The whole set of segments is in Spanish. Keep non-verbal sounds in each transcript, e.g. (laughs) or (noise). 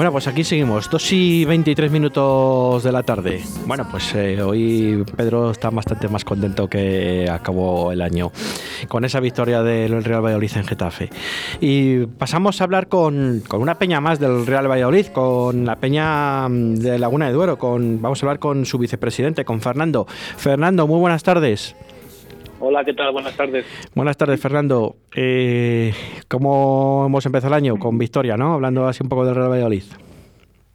Bueno, pues aquí seguimos, 2 y 23 minutos de la tarde. Bueno, pues eh, hoy Pedro está bastante más contento que acabó el año con esa victoria del Real Valladolid en Getafe. Y pasamos a hablar con, con una peña más del Real Valladolid, con la peña mm, de Laguna de Duero, con, vamos a hablar con su vicepresidente, con Fernando. Fernando, muy buenas tardes. Hola, ¿qué tal? Buenas tardes. Buenas tardes, Fernando. Eh, ¿Cómo hemos empezado el año? Con victoria, ¿no? Hablando así un poco del Real Valladolid.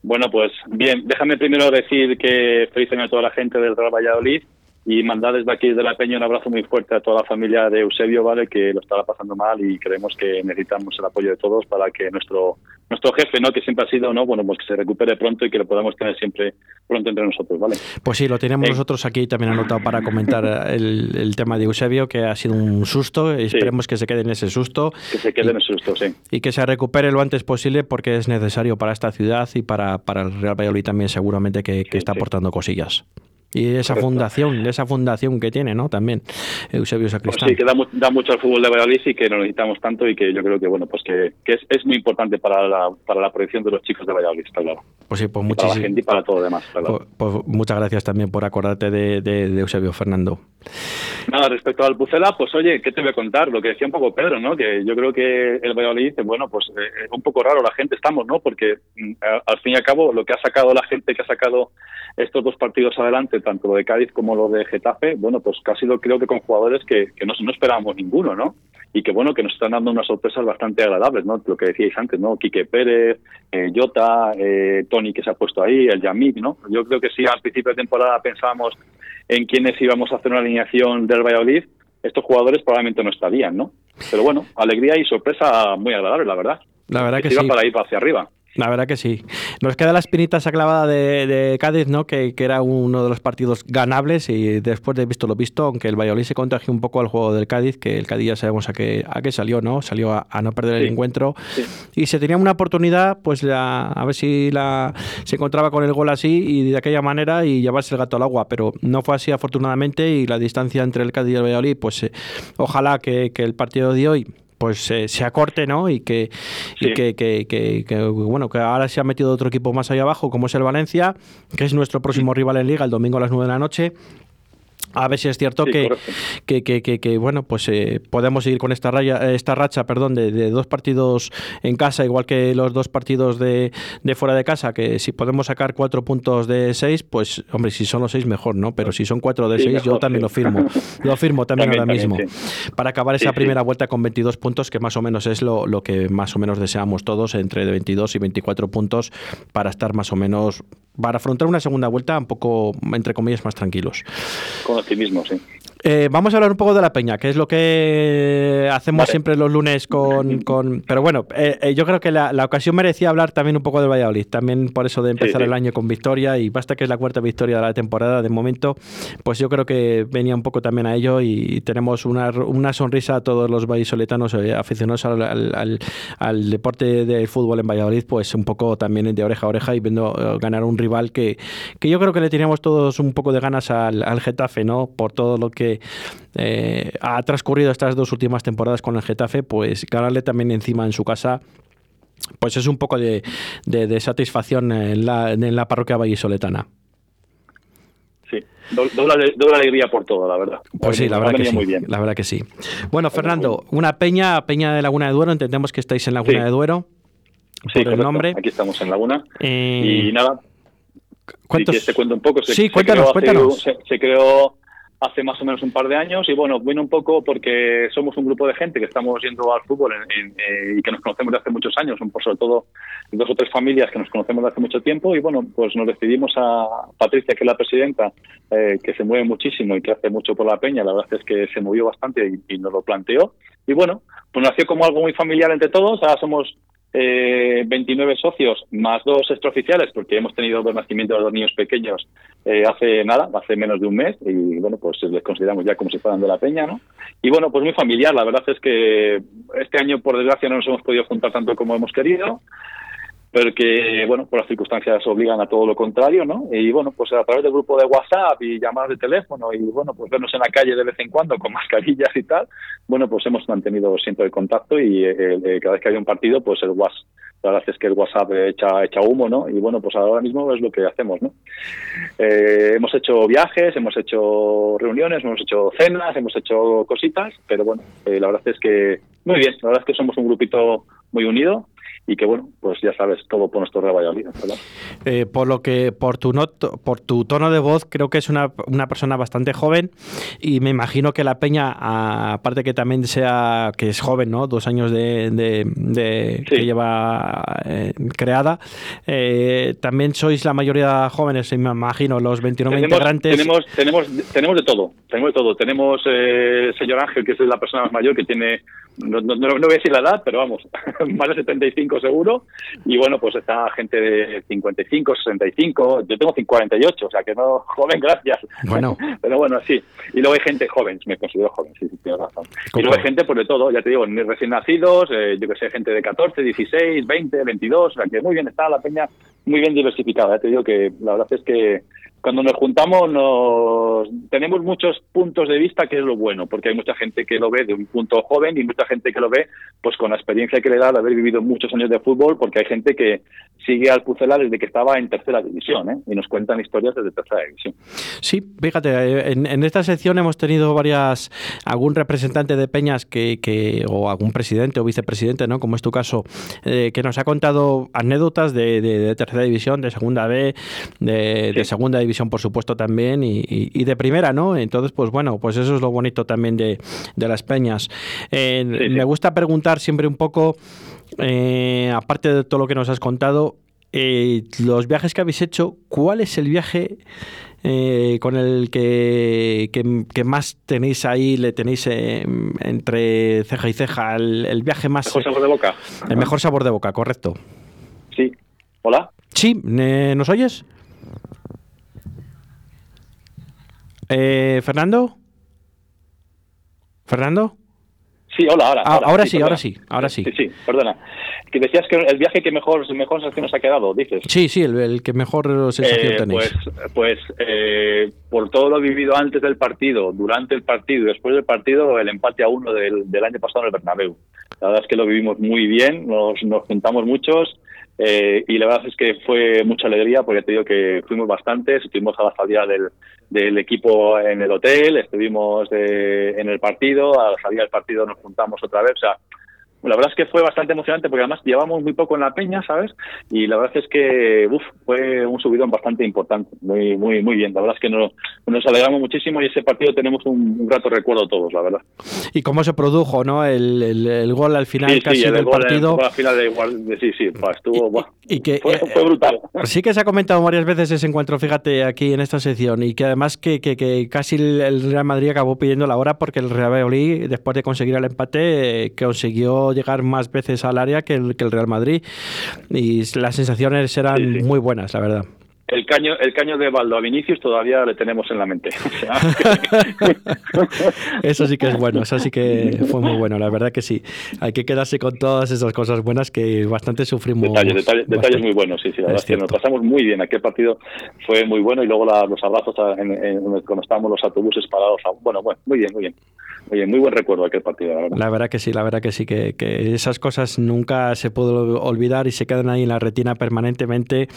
Bueno, pues bien, déjame primero decir que feliz año a toda la gente del Real Valladolid y mandar desde aquí de la Peña un abrazo muy fuerte a toda la familia de Eusebio, ¿vale? Que lo estaba pasando mal y creemos que necesitamos el apoyo de todos para que nuestro nuestro jefe, ¿no? Que siempre ha sido, ¿no? Bueno, pues que se recupere pronto y que lo podamos tener siempre pronto entre nosotros, ¿vale? Pues sí, lo tenemos nosotros aquí también anotado para comentar el, el, tema de Eusebio, que ha sido un susto. Esperemos que se quede en ese susto. Que se quede en ese susto, sí. Y que se recupere lo antes posible porque es necesario para esta ciudad y para, para el Real Valladolid también seguramente que, que está aportando cosillas. Y esa fundación, esa fundación que tiene, ¿no? También Eusebio Sacristán. Pues sí, que da, mucho al fútbol de Valladolid y que lo necesitamos tanto y que yo creo que bueno, pues que, es, es, muy importante para la, para la proyección de los chicos de Valladolid, está claro. Pues sí, pues muchísimas Para la gente y para todo lo demás, está claro. pues, pues, muchas gracias también por acordarte de, de, de, Eusebio Fernando. Nada, respecto al Pucela, pues oye, ¿qué te voy a contar? Lo que decía un poco Pedro, ¿no? Que yo creo que el Valladolid, bueno, pues eh, un poco raro la gente estamos, ¿no? Porque mm, al fin y al cabo lo que ha sacado la gente que ha sacado estos dos partidos adelante, tanto lo de Cádiz como lo de Getafe, bueno, pues casi lo creo que con jugadores que, que no, no esperábamos ninguno, ¿no? Y que bueno, que nos están dando unas sorpresas bastante agradables, ¿no? Lo que decíais antes, ¿no? Quique Pérez, eh, Jota, eh, Tony que se ha puesto ahí, el Yamik, ¿no? Yo creo que si al principio de temporada pensábamos en quiénes íbamos a hacer una alineación del Valladolid, estos jugadores probablemente no estarían, ¿no? Pero bueno, alegría y sorpresa muy agradable, la verdad. La verdad que, que sí. iba para ir hacia arriba. La verdad que sí. Nos queda la espinita esa clavada de, de Cádiz, ¿no? Que, que, era uno de los partidos ganables y después de visto lo visto, aunque el Valladolid se contagió un poco al juego del Cádiz, que el Cádiz ya sabemos a qué, a qué salió, ¿no? Salió a, a no perder sí. el encuentro sí. y se tenía una oportunidad, pues la, a ver si la se encontraba con el gol así y de aquella manera y llevarse el gato al agua, pero no fue así afortunadamente y la distancia entre el Cádiz y el Valladolid, pues eh, ojalá que, que el partido de hoy pues eh, se acorte, ¿no? Y que, sí. y que, que, que, que, bueno, que ahora se ha metido otro equipo más allá abajo, como es el Valencia, que es nuestro próximo sí. rival en Liga el domingo a las 9 de la noche. A ver si es cierto sí, que, que, que, que, que, bueno, pues eh, podemos seguir con esta raya, esta racha, perdón, de, de, dos partidos en casa, igual que los dos partidos de, de, fuera de casa, que si podemos sacar cuatro puntos de seis, pues, hombre, si son los seis mejor, ¿no? Pero si son cuatro de sí, seis, mejor, yo también sí. lo firmo. Lo firmo también, (laughs) también ahora mismo. También, para acabar esa primera vuelta con 22 puntos, que más o menos es lo, lo que más o menos deseamos todos, entre 22 y 24 puntos, para estar más o menos para afrontar una segunda vuelta un poco, entre comillas, más tranquilos. Con optimismo, sí. Eh, vamos a hablar un poco de la peña, que es lo que hacemos vale. siempre los lunes con... con pero bueno, eh, eh, yo creo que la, la, ocasión merecía hablar también un poco de Valladolid, también por eso de empezar sí, sí. el año con victoria y basta que es la cuarta victoria de la temporada de momento, pues yo creo que venía un poco también a ello y tenemos una, una sonrisa a todos los vallisoletanos eh, aficionados al, al, al, deporte del fútbol en Valladolid, pues un poco también de oreja a oreja y viendo ganar un rival que, que yo creo que le teníamos todos un poco de ganas al, al Getafe, ¿no? Por todo lo que eh, ha transcurrido estas dos últimas temporadas con el Getafe, pues ganarle también encima en su casa pues es un poco de, de, de satisfacción en la, en la parroquia vallisoletana. Sí, doble, doble, alegría por todo, la verdad. Pues sí, la verdad, que sí, muy bien. la verdad que sí. Bueno, Fernando, una peña, Peña de Laguna de Duero, entendemos que estáis en Laguna sí. de Duero. Sí, por el nombre. Aquí estamos en Laguna. Eh... Y nada, ¿Cuántos? Te cuento un poco. Se, sí, cuéntanos, se cuéntanos. Se, se creó hace más o menos un par de años. Y bueno, vino un poco porque somos un grupo de gente que estamos yendo al fútbol en, eh, y que nos conocemos de hace muchos años, por sobre todo dos o tres familias que nos conocemos de hace mucho tiempo. Y bueno, pues nos decidimos a Patricia, que es la presidenta, eh, que se mueve muchísimo y que hace mucho por la peña, la verdad es que se movió bastante y, y nos lo planteó. Y bueno, pues nació como algo muy familiar entre todos, ahora somos eh, 29 socios más dos extraoficiales, porque hemos tenido dos nacimientos de dos niños pequeños eh, hace nada, hace menos de un mes, y bueno, pues les consideramos ya como si fueran de la peña, ¿no? Y bueno, pues muy familiar, la verdad es que este año, por desgracia, no nos hemos podido juntar tanto como hemos querido, pero que, bueno, por las circunstancias obligan a todo lo contrario, ¿no? Y bueno, pues a través del grupo de WhatsApp y llamadas de teléfono y, bueno, pues vernos en la calle de vez en cuando con (laughs) mascarillas y tal, bueno, pues hemos mantenido siempre el contacto y eh, eh, cada vez que hay un partido, pues el WhatsApp la verdad es que el WhatsApp echa, echa humo, ¿no? Y bueno, pues ahora mismo es lo que hacemos, ¿no? Eh, hemos hecho viajes, hemos hecho reuniones, hemos hecho cenas, hemos hecho cositas, pero bueno, la verdad es que muy bien, la verdad es que somos un grupito muy unido y que bueno, pues ya sabes, todo por nuestro Real Valladolid. Eh, por lo que, por tu not, por tu tono de voz, creo que es una, una, persona bastante joven y me imagino que la Peña, aparte que también sea, que es joven, ¿no? Dos años de, de, que lleva eh, creada, eh, también sois la mayoría jóvenes, me imagino, los 29 integrantes. Tenemos, tenemos, tenemos de todo, tenemos de todo. Tenemos el señor Ángel, que es la persona más mayor, que tiene no, no, no, voy a decir la edad, pero vamos, (laughs) más de 75 seguro. Y bueno, pues está gente de 55, 65, yo tengo 48, o sea que no, (laughs) joven, gracias. Bueno. (laughs) Pero bueno, sí. Y luego hay gente joven, me considero joven, sí, sí, tienes razón. Y luego hay gente, pues de todo, ya te digo, ni recién nacidos, eh, yo que sé, gente de 14, 16, 20, 22, o sea que muy bien está la peña, muy bien diversificada. Ya te digo que la verdad es que cuando nos juntamos nos tenemos muchos puntos de vista que es lo bueno porque hay mucha gente que lo ve de un punto joven y mucha gente que lo ve pues con la experiencia que le da de haber vivido muchos años de fútbol porque hay gente que sigue al Pucela desde que estaba en tercera división ¿eh? y nos cuentan historias desde tercera división sí fíjate eh, en, esta sección hemos tenido varias algún representante de Peñas que, que o algún presidente o vicepresidente no como es tu caso eh, que nos ha contado anécdotas de, tercera división de segunda B de, de segunda división por supuesto, también, y, de primera, ¿no? Entonces, pues bueno, pues eso es lo bonito también de, las peñas. Eh, me gusta preguntar siempre un poco, eh, aparte de todo lo que nos has contado, eh, los viajes que habéis hecho, ¿cuál es el viaje con el que, que, más tenéis ahí, le tenéis entre ceja y ceja, el, viaje más... El mejor sabor de boca. El mejor sabor de boca, correcto. Sí. ¿Hola? Sí, ¿nos oyes? Eh, ¿Fernando? ¿Fernando? Sí, hola, ahora. Ah, ahora, sí, ahora sí, ahora sí. Sí, sí, perdona. Que decías que el viaje que mejor, mejor sensación nos ha quedado, dices. Sí, sí, el, que mejor sensación eh, tenéis. Pues, pues eh, por todo lo vivido antes del partido, durante el partido y después del partido, el empate a uno del, del año pasado en el Bernabéu. La verdad es que lo vivimos muy bien, nos, nos juntamos muchos eh, y la verdad es que fue mucha alegría porque te digo que fuimos bastantes, estuvimos a la salida del, del equipo en el hotel, estuvimos en el partido, a la salida del partido nos juntamos otra vez, o sea, la verdad es que fue bastante emocionante porque además llevamos muy poco en la peña, ¿sabes? Y la verdad es que uf, fue un subidón bastante importante, muy muy muy bien. La verdad es que nos, nos alegramos muchísimo y ese partido tenemos un, grato recuerdo todos, la verdad. ¿Y cómo se produjo, no? El, el, gol al final casi del partido. al final de igual, sí, sí, estuvo, y, que, fue, fue, brutal. (laughs) Sí que se ha comentado varias veces ese encuentro, fíjate, aquí en esta sección, y que además que, que, que casi el Real Madrid acabó pidiendo la hora porque el Real Madrid, después de conseguir el empate, eh, consiguió llegar más veces al área que el, que el Real Madrid y las sensaciones eran muy buenas, la verdad. El caño, el caño de Baldo a Vinicius todavía le tenemos en la mente. (laughs) eso sí que es bueno, eso sí que fue muy bueno, la verdad que sí. Hay que quedarse con todas esas cosas buenas que bastante sufrimos. Detalles, detalles, muy buenos, sí, sí, la verdad es que nos pasamos muy bien. Aquel partido fue muy bueno y luego los abrazos en, cuando estábamos los autobuses parados. Bueno, bueno, muy bien, muy bien. Oye, muy buen recuerdo aquel partido, la verdad. La verdad que sí, la verdad que sí, que, que esas cosas nunca se pueden olvidar y se quedan ahí en la retina permanentemente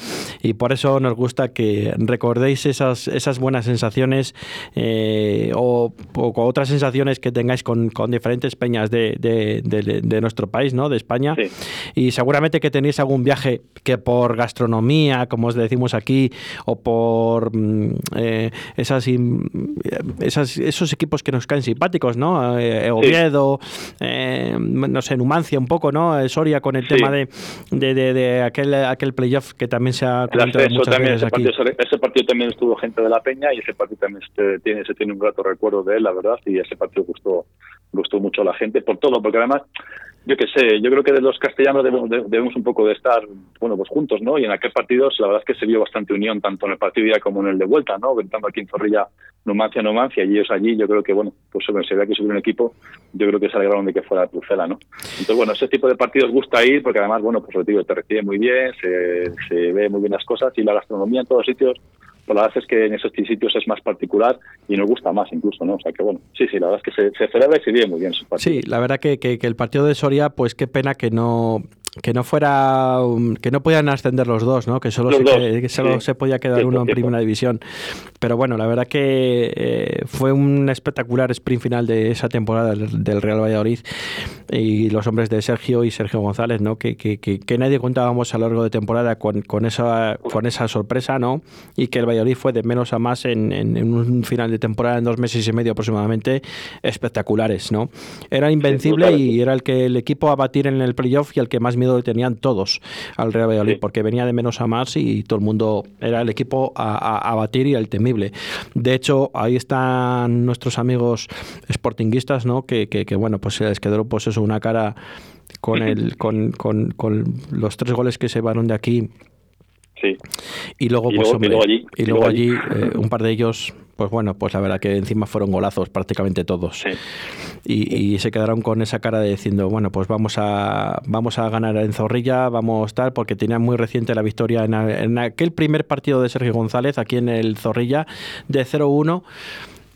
y por eso nos gusta que recordéis esas, esas buenas sensaciones eh, o, otras sensaciones que tengáis con, con diferentes peñas de, de, de, nuestro país, ¿no? de España. Y seguramente que tenéis algún viaje que por gastronomía, como os decimos aquí, o por mm, eh, esas, esas, esos equipos que nos caen simpáticos, ¿no? Eh, Oviedo, eh, no sé, Numancia un poco, ¿no? Eh, Soria con el tema de, de, de, aquel, aquel playoff que también se ha comentado muchas veces ese Partido, ese partido también estuvo gente de la Peña y ese partido también se tiene, se tiene un grato recuerdo de él, la verdad, y ese partido gustó gustó mucho a la gente por todo, porque además yo qué sé, yo creo que de los castellanos debemos, un poco de estar, bueno, pues juntos, ¿no? Y en aquel partido la verdad es que se vio bastante unión, tanto en el partido ya como en el de vuelta, ¿no? Ventando aquí en Zorrilla, Numancia, Numancia, y ellos allí, yo creo que, bueno, pues se veía que subió un equipo, yo creo que se alegraron de que fuera Pucela, ¿no? Entonces, bueno, ese tipo de partidos gusta ir, porque además, bueno, pues lo digo, te recibe muy bien, se, se ve muy bien las cosas, y la gastronomía en todos sitios la verdad es que en esos sitios es más particular y nos gusta más incluso, ¿no? O sea que bueno, sí, sí, la verdad es que se, celebra y se vive muy bien. Sí, la verdad que, que, el partido de Soria, pues qué pena que no que no fuera que no podían ascender los dos, ¿no? Que solo, se, que solo se podía quedar uno en primera división. Pero bueno, la verdad que eh, fue un espectacular sprint final de esa temporada del, Real Valladolid y los hombres de Sergio y Sergio González, ¿no? Que, que, que, nadie contábamos a lo largo de temporada con, con, esa con esa sorpresa, ¿no? Y que el Valladolid fue de menos a más en, en, un final de temporada en dos meses y medio aproximadamente espectaculares, ¿no? Era invencible y era el que el equipo a batir en el playoff y el que más miedo lo tenían todos al Real Valladolid, porque venía de menos a más y todo el mundo era el equipo a, batir y el temible. De hecho, ahí están nuestros amigos sportinguistas, ¿no? Que, que, bueno, pues se les quedó pues eso, una cara con el, con, con, con los tres goles que se van de aquí Sí. Y luego, pues, allí, y luego allí, eh, un par de ellos, pues bueno, pues la verdad que encima fueron golazos prácticamente todos. Y, se quedaron con esa cara de diciendo, bueno, pues vamos a, vamos a ganar en Zorrilla, vamos tal, porque tenía muy reciente la victoria en, en aquel primer partido de Sergio González aquí en el Zorrilla de 0-1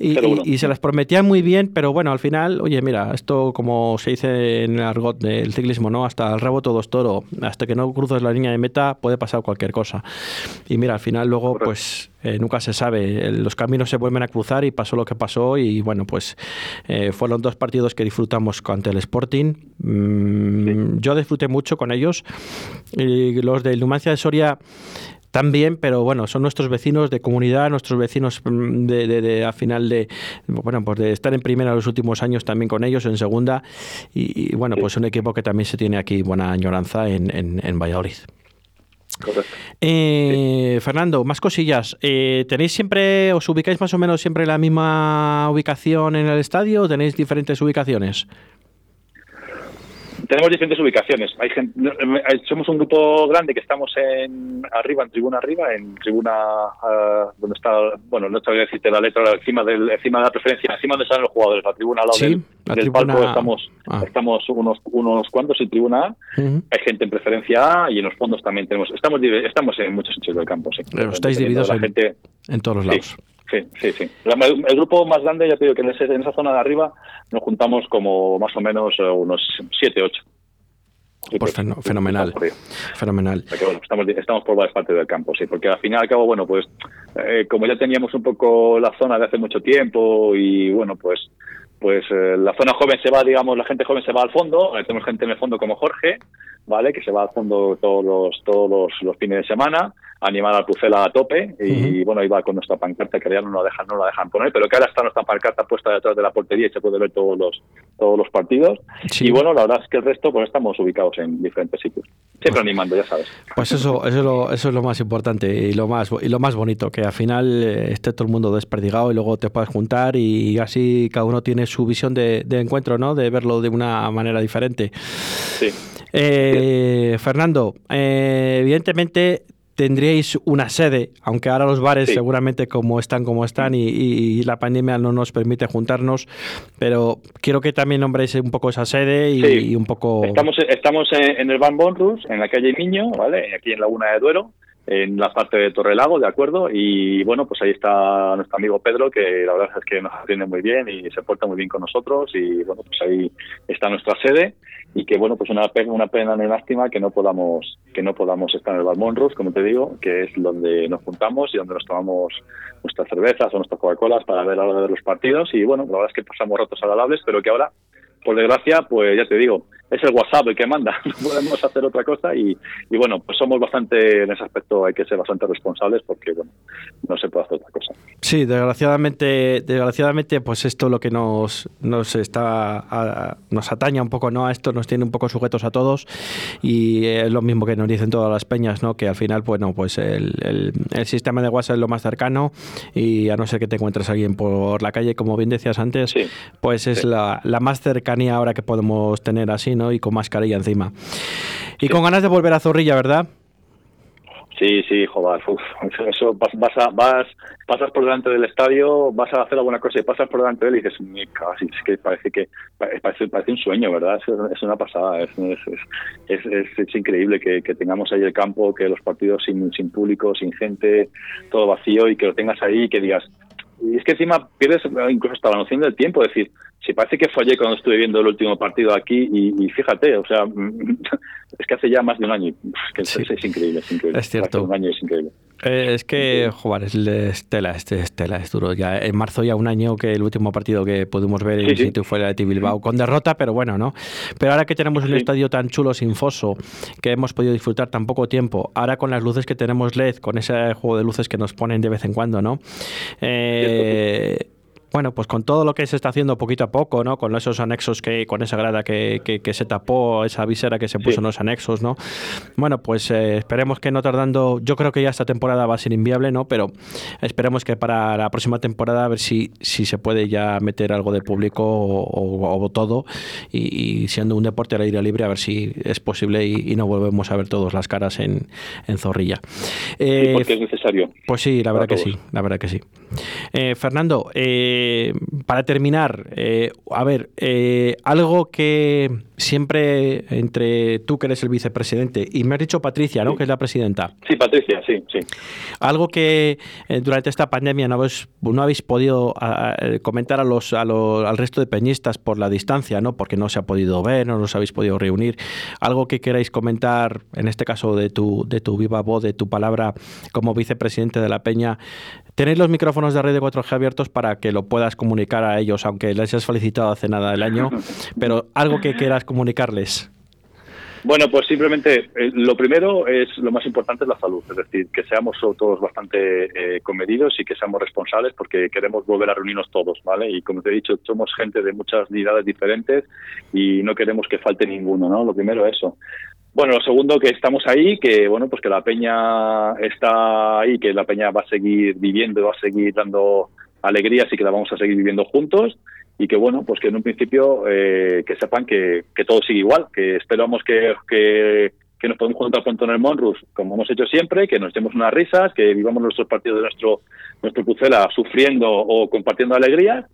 y, se las prometía muy bien, pero bueno, al final, oye, mira, esto como se dice en el argot del ciclismo, ¿no? Hasta el rabo todo es toro, hasta que no cruces la línea de meta puede pasar cualquier cosa. Y mira, al final luego, pues eh, nunca se sabe, los caminos se vuelven a cruzar y pasó lo que pasó y bueno, pues eh, fueron dos partidos que disfrutamos ante el Sporting. Mm, yo disfruté mucho con ellos. Y los de Numancia de Soria también, pero bueno, son nuestros vecinos de comunidad, nuestros vecinos mm, de, de, a final de, bueno, pues de estar en primera los últimos años también con ellos, en segunda, y, bueno, pues un equipo que también se tiene aquí buena añoranza en, en, Valladolid. Eh, Fernando, más cosillas. Eh, ¿Tenéis siempre, os ubicáis más o menos siempre en la misma ubicación en el estadio o tenéis diferentes ubicaciones? Tenemos diferentes ubicaciones. Hay somos un grupo grande que estamos en arriba, en tribuna arriba, en tribuna uh, donde está, bueno, no te voy a decirte la letra, encima, del, encima de la preferencia, encima donde están los jugadores, la tribuna al lado del, palco, estamos, ah. estamos unos, unos cuantos en tribuna A, hay gente en preferencia A y en los fondos también tenemos, estamos, estamos en muchos sitios del campo, sí. Pero estáis divididos en, gente, en todos los lados. Sí, sí, sí. el grupo más grande, ya te digo que en, esa zona de arriba nos juntamos como más o menos eh, unos 7, 8. Pues fenomenal. Fenomenal. estamos, estamos por varias partes del campo, sí, porque al final y al cabo, bueno, pues eh, como ya teníamos un poco la zona de hace mucho tiempo y bueno, pues pues eh, la zona joven se va, digamos, la gente joven se va al fondo, tenemos gente en el fondo como Jorge, ¿vale? Que se va al fondo todos los, todos los fines de semana animar al Pucela a tope y bueno, va con nuestra pancarta que ya no la dejan, no la dejan poner, pero que ahora está nuestra pancarta puesta detrás de la portería y se puede ver todos los todos los partidos. Y bueno, la verdad es que el resto pues estamos ubicados en diferentes sitios. Siempre pues animando, ya sabes. Pues eso, eso es lo, eso es lo más importante y lo más y lo más bonito, que al final eh, esté todo el mundo desperdigado y luego te puedas juntar y así cada uno tiene su visión de, encuentro, ¿no? De verlo de una manera diferente. Sí. Eh, Fernando, eh, evidentemente tendríais una sede, aunque ahora los bares seguramente como están como están y, la pandemia no nos permite juntarnos, pero quiero que también nombréis un poco esa sede y, un poco... Estamos, estamos en el Van Bonrus, en la calle Miño, ¿vale? aquí en Laguna de Duero, en la parte de Torrelago, ¿de acuerdo? Y bueno, pues ahí está nuestro amigo Pedro, que la verdad es que nos atiende muy bien y se porta muy bien con nosotros y bueno, pues ahí está nuestra sede y que bueno, pues una pena, una pena, una lástima que no podamos que no podamos estar en el Balmonros, como te digo, que es donde nos juntamos y donde nos tomamos nuestras cervezas o nuestras Coca-Colas para ver a de los partidos y bueno, la verdad es que pasamos ratos agradables, pero que ahora por desgracia, pues ya te digo, es el WhatsApp el que manda, (laughs) no podemos hacer otra cosa y, y, bueno, pues somos bastante, en ese aspecto hay que ser bastante responsables porque, bueno, no se puede hacer otra cosa. Sí, desgraciadamente, desgraciadamente, pues esto lo que nos, nos está nos ataña un poco, ¿no? A esto nos tiene un poco sujetos a todos y es lo mismo que nos dicen todas las peñas, ¿no? Que al final, bueno, pues el, el, sistema de WhatsApp es lo más cercano y a no ser que te encuentres a alguien por la calle, como bien decías antes, pues es la, la, más cercanía ahora que podemos tener así, ¿no? Y con mascarilla encima. Y con ganas de volver a Zorrilla, ¿verdad? Sí, sí, joder, eso vas, vas, vas, pasas por delante del estadio, vas a hacer alguna cosa y pasas por delante de él y dices, casi, es que parece que parece, parece un sueño, ¿verdad? Es, una pasada, es, es, es, increíble que, que, tengamos ahí el campo, que los partidos sin, sin público, sin gente, todo vacío y que lo tengas ahí y que digas, y es que encima pierdes incluso hasta la noción del tiempo, es decir, si parece que fallé cuando estuve viendo el último partido aquí y, fíjate, o sea, (laughs) es que hace ya más de un año. Es, es, increíble, es increíble. Es cierto. un año es increíble. Eh, es que jugar es Estela, este Estela es duro. Ya en marzo ya un año que el último partido que pudimos ver en sitio fue el de Bilbao con derrota, pero bueno, ¿no? Pero ahora que tenemos un estadio tan chulo sin foso que hemos podido disfrutar tan poco tiempo, ahora con las luces que tenemos LED, con ese juego de luces que nos ponen de vez en cuando, ¿no? Eh, bueno, pues con todo lo que se está haciendo poquito a poco, ¿no? Con esos anexos que, con esa grada que, que, se tapó, esa visera que se puso en los anexos, ¿no? Bueno, pues eh, esperemos que no tardando, yo creo que ya esta temporada va a ser inviable, ¿no? Pero esperemos que para la próxima temporada a ver si, si se puede ya meter algo de público o, todo y, siendo un deporte al aire libre a ver si es posible y, no volvemos a ver todas las caras en, en Zorrilla. Eh, porque es necesario. Pues sí, la verdad que sí, la verdad que sí. Eh, Fernando, eh, eh, para terminar, eh, a ver, eh, algo que siempre entre tú que eres el vicepresidente y me has dicho Patricia, ¿no? Que es la presidenta. Sí, Patricia, sí, sí. Algo que durante esta pandemia no habéis, no habéis podido comentar a los, al resto de peñistas por la distancia, ¿no? Porque no se ha podido ver, no os habéis podido reunir. Algo que queráis comentar, en este caso de tu, de tu viva voz, de tu palabra como vicepresidente de la Peña, Tenéis los micrófonos de red de 4G abiertos para que lo puedas comunicar a ellos, aunque les hayas felicitado hace nada del año, (laughs) pero algo que quieras comunicarles. Bueno, pues simplemente eh, lo primero es lo más importante es la salud, es decir, que seamos todos bastante eh, comedidos y que seamos responsables porque queremos volver a reunirnos todos, ¿vale? Y como te he dicho, somos gente de muchas edades diferentes y no queremos que falte ninguno, ¿no? Lo primero eso. Bueno, lo segundo que estamos ahí, que bueno, pues que la peña está ahí, que la peña va a seguir viviendo va a seguir dando alegrías y que la vamos a seguir viviendo juntos. Y que bueno, pues que en un principio eh, que sepan que, que, todo sigue igual, que esperamos que, que, que nos podamos juntar pronto en el Monrus, como hemos hecho siempre, que nos demos unas risas, que vivamos nuestros partidos de nuestro nuestro Pucela sufriendo o compartiendo alegrías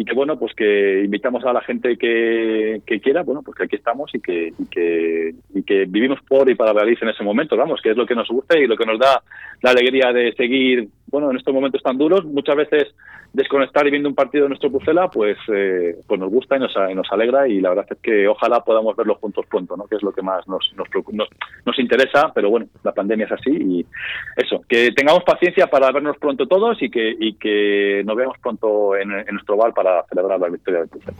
y que bueno pues que invitamos a la gente que, que quiera bueno pues que aquí estamos y que, y que y que vivimos por y para realizar en ese momento vamos que es lo que nos gusta y lo que nos da la alegría de seguir bueno en estos momentos tan duros muchas veces desconectar y viendo un partido de nuestro Pucela, pues, eh, pues nos gusta y nos, nos, alegra y la verdad es que ojalá podamos verlo juntos pronto, ¿no? que es lo que más nos, nos, nos, interesa, pero bueno, la pandemia es así y eso, que tengamos paciencia para vernos pronto todos y que, y que nos veamos pronto en, nuestro bar para celebrar la victoria del Pucela.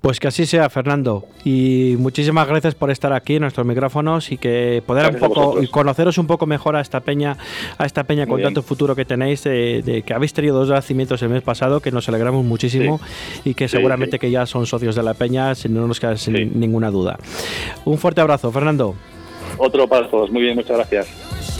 Pues que así sea, Fernando, y muchísimas gracias por estar aquí en nuestros micrófonos y que poder un poco y conoceros un poco mejor a esta peña, a esta peña con tanto futuro que tenéis, de, que habéis tenido dos nacimientos en mes pasado, que nos alegramos muchísimo y que seguramente que ya son socios de la Peña, si no nos queda sin ninguna duda. Un fuerte abrazo, Fernando. Otro para todos. Muy bien, muchas gracias.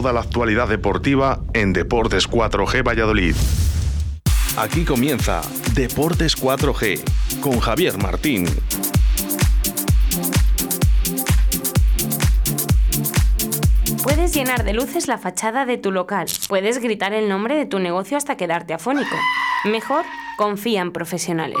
Toda la actualidad deportiva en Deportes 4G Valladolid. Aquí comienza Deportes 4G con Javier Martín. Puedes llenar de luces la fachada de tu local. Puedes gritar el nombre de tu negocio hasta quedarte afónico. Mejor, confía en profesionales.